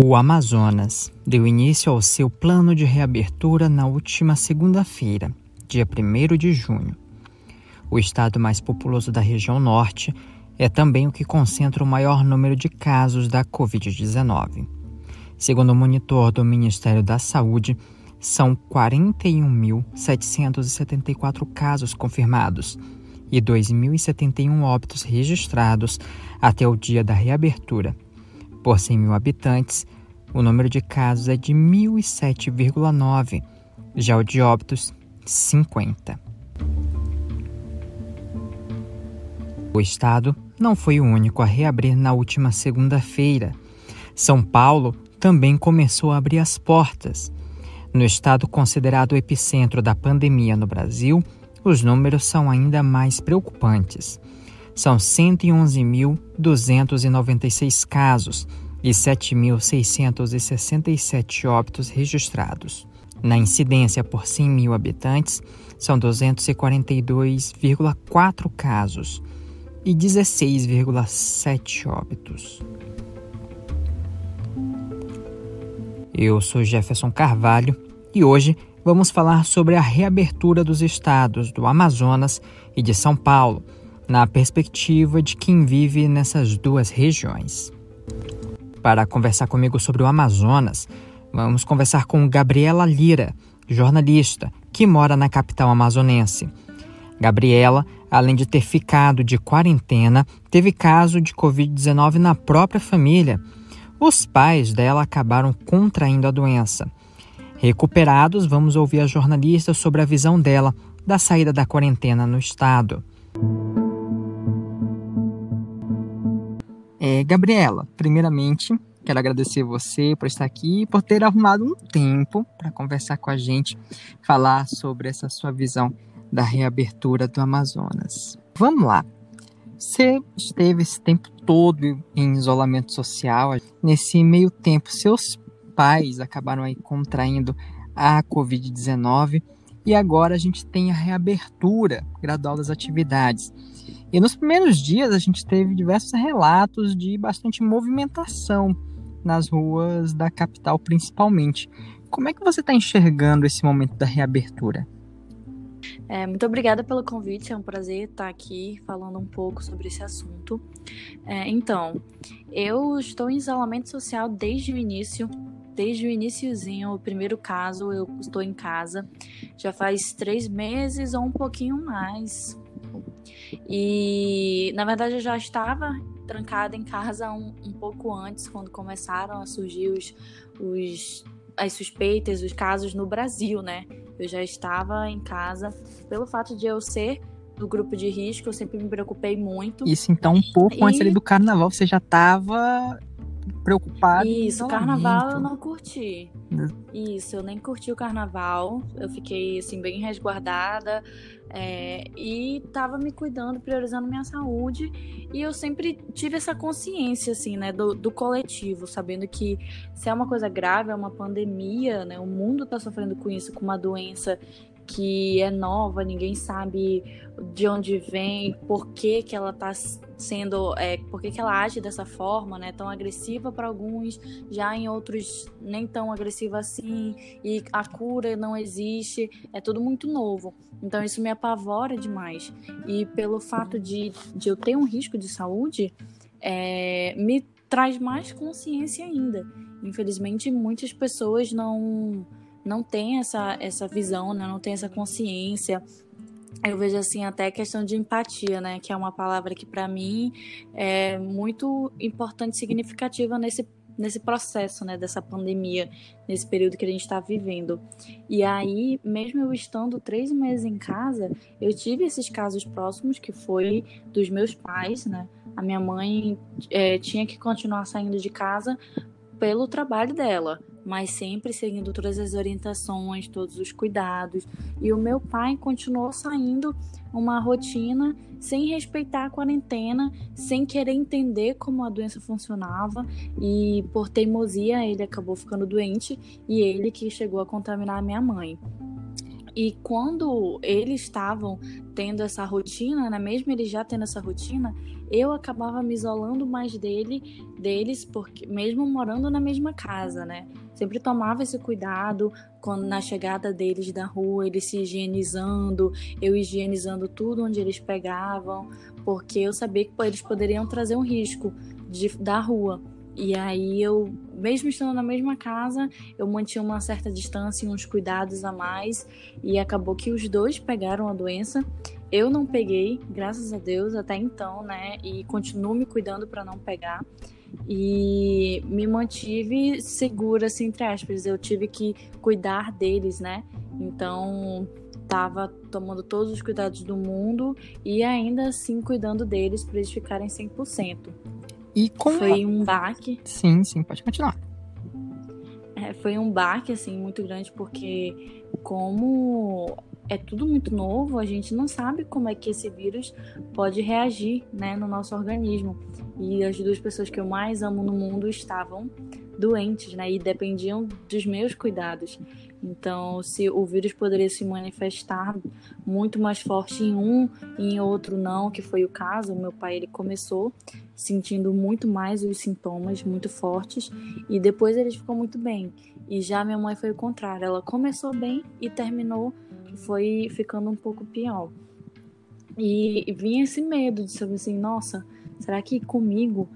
O Amazonas deu início ao seu plano de reabertura na última segunda-feira, dia 1 de junho. O estado mais populoso da região norte é também o que concentra o maior número de casos da Covid-19. Segundo o monitor do Ministério da Saúde, são 41.774 casos confirmados e 2.071 óbitos registrados até o dia da reabertura por 100 mil habitantes, o número de casos é de 1.007,9, já o de óbitos, 50. O estado não foi o único a reabrir na última segunda-feira. São Paulo também começou a abrir as portas. No estado considerado o epicentro da pandemia no Brasil, os números são ainda mais preocupantes são 111.296 casos e 7.667 óbitos registrados. Na incidência por 100 mil habitantes, são 242,4 casos e 16,7 óbitos. Eu sou Jefferson Carvalho e hoje vamos falar sobre a reabertura dos estados do Amazonas e de São Paulo na perspectiva de quem vive nessas duas regiões. Para conversar comigo sobre o Amazonas, vamos conversar com Gabriela Lira, jornalista que mora na capital amazonense. Gabriela, além de ter ficado de quarentena, teve caso de Covid-19 na própria família. Os pais dela acabaram contraindo a doença. Recuperados, vamos ouvir a jornalista sobre a visão dela da saída da quarentena no estado. É, Gabriela, primeiramente, quero agradecer você por estar aqui por ter arrumado um tempo para conversar com a gente, falar sobre essa sua visão da reabertura do Amazonas. Vamos lá. Você esteve esse tempo todo em isolamento social. Nesse meio tempo, seus pais acabaram aí contraindo a Covid-19 e agora a gente tem a reabertura gradual das atividades. E nos primeiros dias a gente teve diversos relatos de bastante movimentação nas ruas da capital, principalmente. Como é que você está enxergando esse momento da reabertura? É, muito obrigada pelo convite, é um prazer estar aqui falando um pouco sobre esse assunto. É, então, eu estou em isolamento social desde o início, desde o iníciozinho, o primeiro caso, eu estou em casa. Já faz três meses ou um pouquinho mais, e na verdade eu já estava trancada em casa um, um pouco antes, quando começaram a surgir os, os, as suspeitas, os casos no Brasil, né? Eu já estava em casa pelo fato de eu ser do grupo de risco, eu sempre me preocupei muito. Isso, então, um pouco e... antes ali do carnaval, você já estava preocupado. Isso, carnaval eu não curti. Né? Isso, eu nem curti o carnaval. Eu fiquei assim bem resguardada é, e tava me cuidando, priorizando minha saúde. E eu sempre tive essa consciência assim, né, do, do coletivo, sabendo que se é uma coisa grave, é uma pandemia, né, o mundo tá sofrendo com isso, com uma doença que é nova, ninguém sabe de onde vem, por que, que ela está sendo, é, por que, que ela age dessa forma, né? Tão agressiva para alguns, já em outros nem tão agressiva assim, e a cura não existe, é tudo muito novo. Então isso me apavora demais. E pelo fato de, de eu ter um risco de saúde, é, me traz mais consciência ainda. Infelizmente, muitas pessoas não não tem essa, essa visão, né? não tem essa consciência. Eu vejo assim até questão de empatia, né? Que é uma palavra que para mim é muito importante significativa nesse nesse processo, né, dessa pandemia, nesse período que a gente está vivendo. E aí, mesmo eu estando três meses em casa, eu tive esses casos próximos que foi dos meus pais, né? A minha mãe é, tinha que continuar saindo de casa pelo trabalho dela mas sempre seguindo todas as orientações, todos os cuidados. E o meu pai continuou saindo uma rotina sem respeitar a quarentena, sem querer entender como a doença funcionava e por teimosia ele acabou ficando doente e ele que chegou a contaminar a minha mãe. E quando eles estavam tendo essa rotina, né, mesmo eles já tendo essa rotina, eu acabava me isolando mais dele, deles, porque mesmo morando na mesma casa, né? Sempre tomava esse cuidado quando na chegada deles da rua, eles se higienizando, eu higienizando tudo onde eles pegavam, porque eu sabia que eles poderiam trazer um risco de, da rua. E aí eu, mesmo estando na mesma casa, eu mantinha uma certa distância e uns cuidados a mais. E acabou que os dois pegaram a doença. Eu não peguei, graças a Deus, até então, né? E continuo me cuidando para não pegar. E me mantive segura, assim, entre aspas. Eu tive que cuidar deles, né? Então, tava tomando todos os cuidados do mundo e ainda assim cuidando deles para eles ficarem 100%. E como foi um baque. Sim, sim, pode continuar. É, foi um baque assim muito grande porque como é tudo muito novo, a gente não sabe como é que esse vírus pode reagir, né, no nosso organismo. E as duas pessoas que eu mais amo no mundo estavam doentes, né, e dependiam dos meus cuidados. Então, se o vírus poderia se manifestar muito mais forte em um e em outro não, que foi o caso, o meu pai ele começou sentindo muito mais os sintomas muito fortes e depois ele ficou muito bem. E já minha mãe foi o contrário, ela começou bem e terminou foi ficando um pouco pior. E, vinha esse medo de saber assim, nossa, será que comigo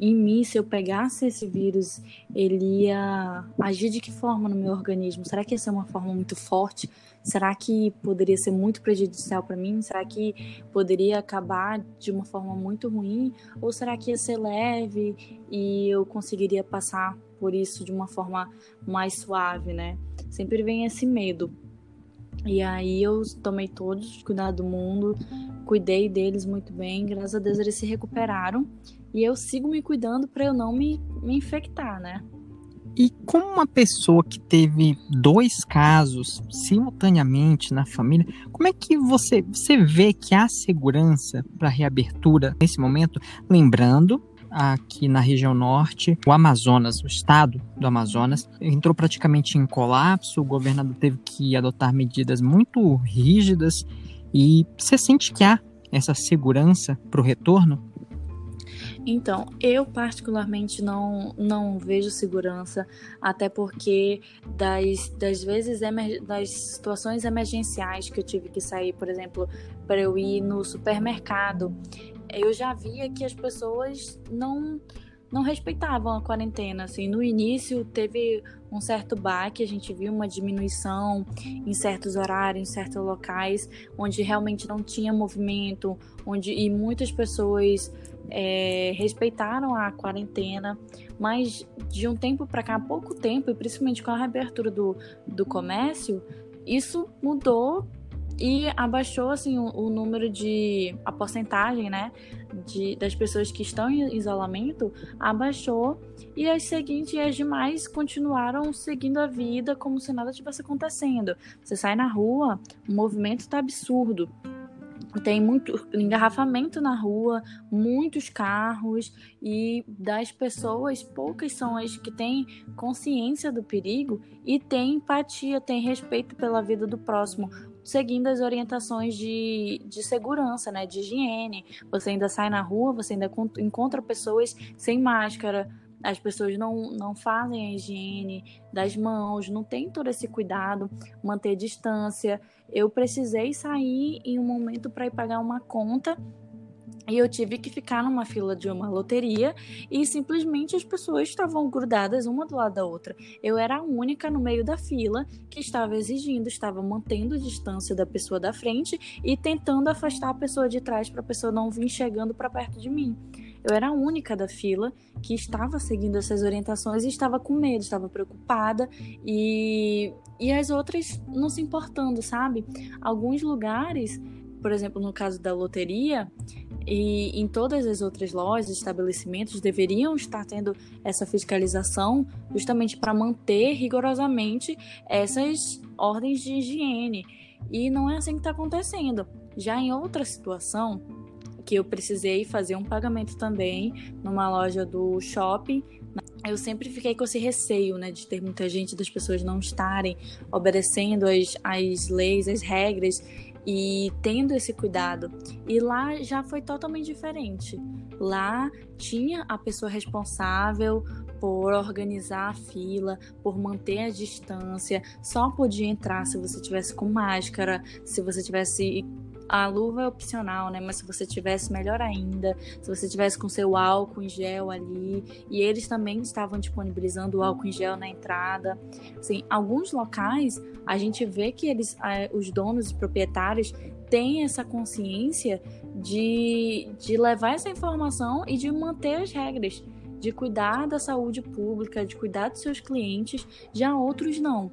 em mim, se eu pegasse esse vírus, ele ia agir de que forma no meu organismo? Será que ia ser uma forma muito forte? Será que poderia ser muito prejudicial para mim? Será que poderia acabar de uma forma muito ruim? Ou será que ia ser leve e eu conseguiria passar por isso de uma forma mais suave, né? Sempre vem esse medo. E aí eu tomei todos os cuidados do mundo, cuidei deles muito bem, graças a Deus eles se recuperaram e eu sigo me cuidando para eu não me, me infectar, né? E como uma pessoa que teve dois casos simultaneamente na família, como é que você, você vê que há segurança para reabertura nesse momento? Lembrando, aqui na região norte, o Amazonas, o estado do Amazonas, entrou praticamente em colapso, o governador teve que adotar medidas muito rígidas. E você sente que há essa segurança para o retorno? Então, eu particularmente não, não vejo segurança, até porque das, das vezes, das situações emergenciais que eu tive que sair, por exemplo, para eu ir no supermercado, eu já via que as pessoas não não respeitavam a quarentena. Assim, no início teve um certo baque, a gente viu uma diminuição em certos horários, em certos locais, onde realmente não tinha movimento, onde e muitas pessoas é, respeitaram a quarentena, mas de um tempo para cá, pouco tempo, e principalmente com a reabertura do, do comércio, isso mudou e abaixou assim o, o, número de a porcentagem, né, de, das pessoas que estão em isolamento abaixou. E as seguintes e as demais continuaram seguindo a vida como se nada tivesse acontecendo. Você sai na rua, o movimento está absurdo. Tem muito engarrafamento na rua, muitos carros e das pessoas, poucas são as que têm consciência do perigo e têm empatia, têm respeito pela vida do próximo, seguindo as orientações de, de segurança, né, de higiene. Você ainda sai na rua, você ainda encontra pessoas sem máscara, as pessoas não, não fazem a higiene das mãos, não tem todo esse cuidado, manter distância. Eu precisei sair em um momento para ir pagar uma conta e eu tive que ficar numa fila de uma loteria e simplesmente as pessoas estavam grudadas uma do lado da outra. Eu era a única no meio da fila que estava exigindo, estava mantendo distância da pessoa da frente e tentando afastar a pessoa de trás para a pessoa não vir chegando para perto de mim. Eu era a única da fila que estava seguindo essas orientações e estava com medo, estava preocupada e, e as outras não se importando, sabe? Alguns lugares, por exemplo, no caso da loteria, e em todas as outras lojas, estabelecimentos deveriam estar tendo essa fiscalização justamente para manter rigorosamente essas ordens de higiene. E não é assim que está acontecendo. Já em outra situação, que eu precisei fazer um pagamento também numa loja do shopping. eu sempre fiquei com esse receio, né, de ter muita gente, das pessoas não estarem obedecendo as, as leis, as regras e tendo esse cuidado. E lá já foi totalmente diferente. Lá tinha a pessoa responsável por organizar a fila, por manter a distância, só podia entrar se você tivesse com máscara, se você tivesse a luva é opcional, né? Mas se você tivesse, melhor ainda. Se você tivesse com seu álcool em gel ali. E eles também estavam disponibilizando o álcool em gel na entrada. Assim, alguns locais, a gente vê que eles, os donos e proprietários têm essa consciência de, de levar essa informação e de manter as regras. De cuidar da saúde pública, de cuidar dos seus clientes. Já outros não.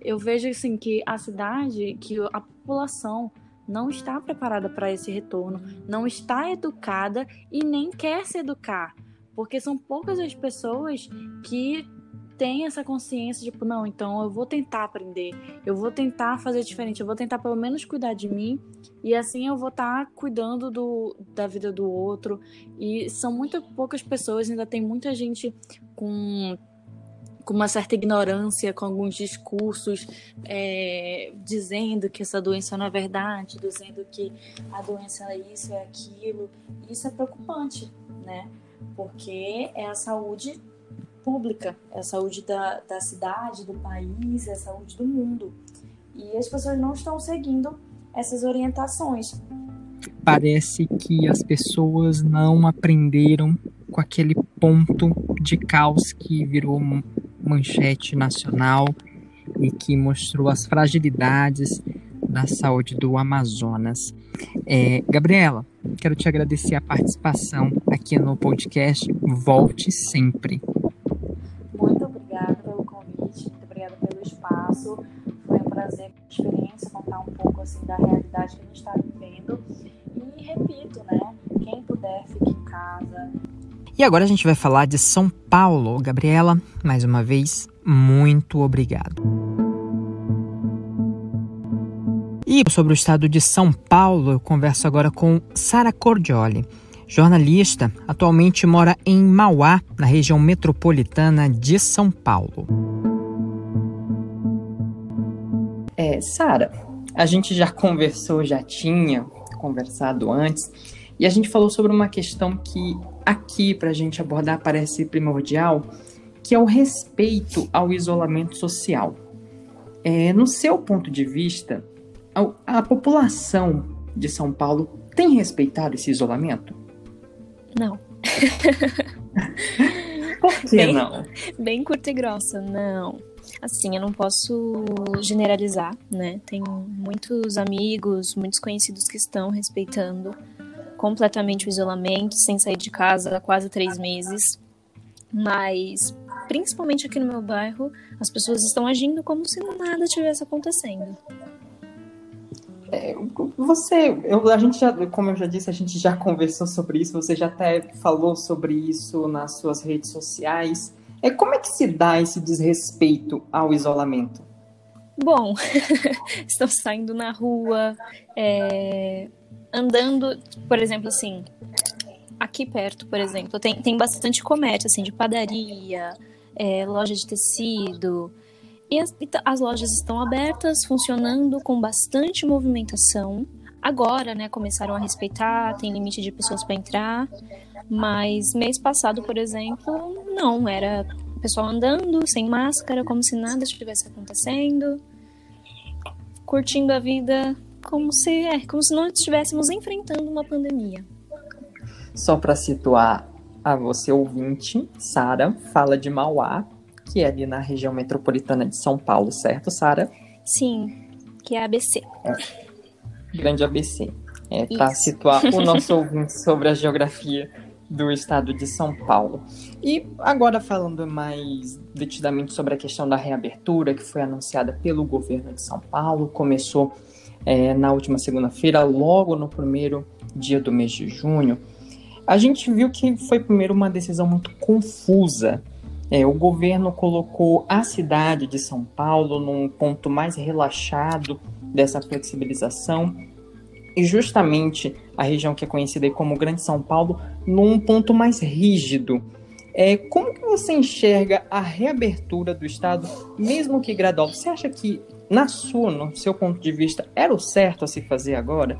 Eu vejo assim que a cidade, que a população não está preparada para esse retorno, não está educada e nem quer se educar, porque são poucas as pessoas que têm essa consciência tipo, não, então eu vou tentar aprender, eu vou tentar fazer diferente, eu vou tentar pelo menos cuidar de mim e assim eu vou estar tá cuidando do, da vida do outro. E são muito poucas pessoas, ainda tem muita gente com com uma certa ignorância, com alguns discursos é, dizendo que essa doença não é verdade, dizendo que a doença é isso, é aquilo. Isso é preocupante, né? Porque é a saúde pública, é a saúde da, da cidade, do país, é a saúde do mundo. E as pessoas não estão seguindo essas orientações. Parece que as pessoas não aprenderam com aquele ponto de caos que virou manchete nacional e que mostrou as fragilidades da saúde do Amazonas. É, Gabriela, quero te agradecer a participação aqui no podcast. Volte sempre. Muito obrigada pelo convite, muito obrigada pelo espaço. Foi um prazer, experiência, contar um pouco assim da realidade que a gente está vivendo. E repito, né? Quem puder, fique em casa, e agora a gente vai falar de São Paulo. Gabriela, mais uma vez, muito obrigado. E sobre o estado de São Paulo, eu converso agora com Sara Cordioli, jornalista, atualmente mora em Mauá, na região metropolitana de São Paulo. É, Sara, a gente já conversou, já tinha conversado antes, e a gente falou sobre uma questão que aqui para a gente abordar parece primordial, que é o respeito ao isolamento social. É, no seu ponto de vista, a, a população de São Paulo tem respeitado esse isolamento? Não. Por que bem, não? Bem curta e grossa, não. Assim, eu não posso generalizar, né? Tenho muitos amigos, muitos conhecidos que estão respeitando completamente o isolamento, sem sair de casa há quase três meses. Mas, principalmente aqui no meu bairro, as pessoas estão agindo como se nada tivesse acontecendo. É, você, eu, a gente já, como eu já disse, a gente já conversou sobre isso, você já até falou sobre isso nas suas redes sociais. É, como é que se dá esse desrespeito ao isolamento? Bom, estão saindo na rua, é, andando, por exemplo, assim, aqui perto, por exemplo, tem, tem bastante comércio, assim, de padaria, é, loja de tecido. E as, as lojas estão abertas, funcionando com bastante movimentação. Agora, né, começaram a respeitar, tem limite de pessoas para entrar. Mas mês passado, por exemplo, não, era o pessoal andando sem máscara, como se nada estivesse acontecendo, curtindo a vida como se, é, como se não estivéssemos enfrentando uma pandemia. Só para situar a você ouvinte, Sara fala de Mauá, que é ali na região metropolitana de São Paulo, certo, Sara? Sim, que é ABC. É. Grande ABC. É, para situar o nosso ouvinte sobre a geografia do estado de São Paulo. E agora falando mais detidamente sobre a questão da reabertura que foi anunciada pelo governo de São Paulo, começou é, na última segunda-feira, logo no primeiro dia do mês de junho, a gente viu que foi primeiro uma decisão muito confusa. É, o governo colocou a cidade de São Paulo num ponto mais relaxado dessa flexibilização e justamente a região que é conhecida como Grande São Paulo num ponto mais rígido. É, como que você enxerga a reabertura do Estado, mesmo que gradual? Você acha que, na sua, no seu ponto de vista, era o certo a se fazer agora?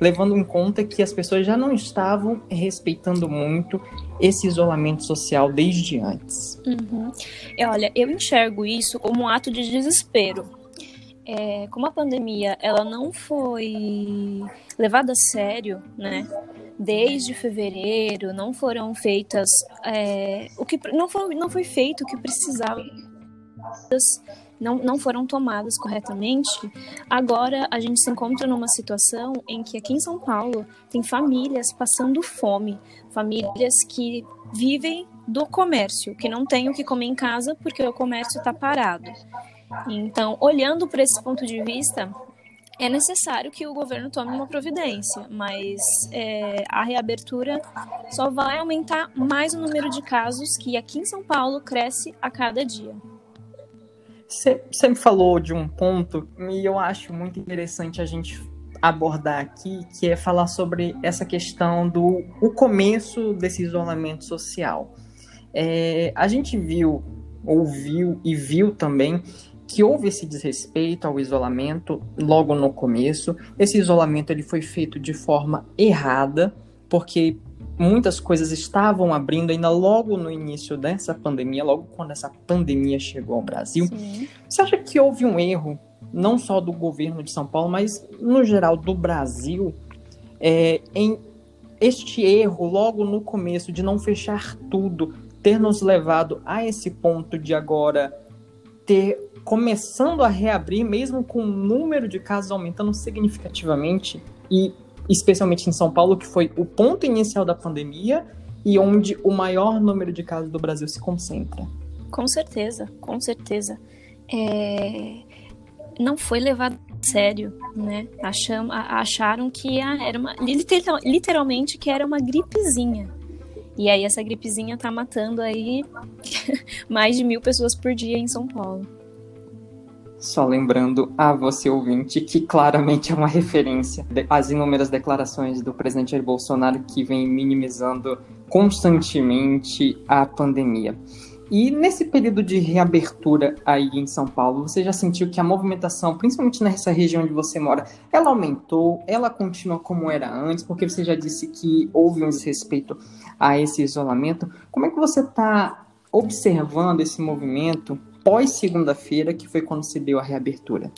Levando em conta que as pessoas já não estavam respeitando muito esse isolamento social desde antes. Uhum. Olha, eu enxergo isso como um ato de desespero. É, como a pandemia ela não foi levada a sério, né? Desde fevereiro, não foram feitas é, o que não foi, não foi feito o que precisava, não, não foram tomadas corretamente. Agora a gente se encontra numa situação em que aqui em São Paulo tem famílias passando fome, famílias que vivem do comércio, que não têm o que comer em casa porque o comércio está parado. Então, olhando por esse ponto de vista, é necessário que o governo tome uma providência, mas é, a reabertura só vai aumentar mais o número de casos que aqui em São Paulo cresce a cada dia. Você sempre falou de um ponto e eu acho muito interessante a gente abordar aqui, que é falar sobre essa questão do o começo desse isolamento social. É, a gente viu, ouviu e viu também que houve esse desrespeito ao isolamento logo no começo. Esse isolamento ele foi feito de forma errada, porque muitas coisas estavam abrindo ainda logo no início dessa pandemia, logo quando essa pandemia chegou ao Brasil. Sim. Você acha que houve um erro, não só do governo de São Paulo, mas no geral do Brasil, é, em este erro logo no começo de não fechar tudo, ter nos levado a esse ponto de agora ter começando a reabrir, mesmo com o número de casos aumentando significativamente, e especialmente em São Paulo, que foi o ponto inicial da pandemia e onde o maior número de casos do Brasil se concentra. Com certeza, com certeza. É... Não foi levado a sério, né? Acham, acharam que era uma, literalmente que era uma gripezinha. E aí essa gripezinha tá matando aí mais de mil pessoas por dia em São Paulo. Só lembrando a você ouvinte que claramente é uma referência às inúmeras declarações do presidente Jair Bolsonaro que vem minimizando constantemente a pandemia. E nesse período de reabertura aí em São Paulo, você já sentiu que a movimentação, principalmente nessa região onde você mora, ela aumentou, ela continua como era antes, porque você já disse que houve um desrespeito a esse isolamento. Como é que você está observando esse movimento pós segunda-feira, que foi quando se deu a reabertura?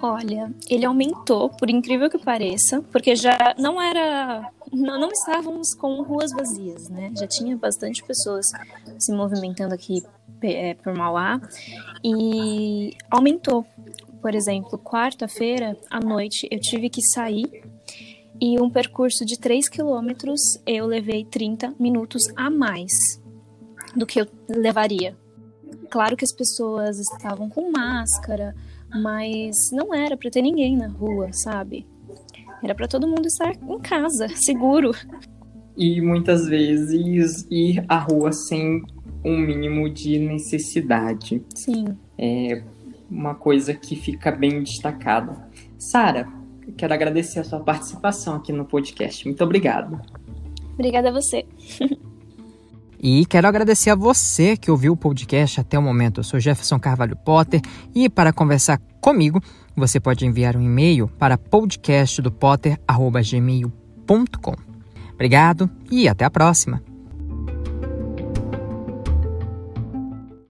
Olha, ele aumentou, por incrível que pareça, porque já não era. Não, não estávamos com ruas vazias, né? Já tinha bastante pessoas se movimentando aqui é, por Mauá e aumentou. Por exemplo, quarta-feira à noite eu tive que sair e um percurso de 3 quilômetros eu levei 30 minutos a mais do que eu levaria Claro que as pessoas estavam com máscara, mas não era para ter ninguém na rua, sabe? Era para todo mundo estar em casa, seguro. E muitas vezes ir à rua sem um mínimo de necessidade. Sim. É uma coisa que fica bem destacada. Sara, quero agradecer a sua participação aqui no podcast. Muito obrigado. Obrigada a você. E quero agradecer a você que ouviu o podcast até o momento. Eu sou Jefferson Carvalho Potter e para conversar comigo, você pode enviar um e-mail para podcastdopotter@gmail.com. Obrigado e até a próxima.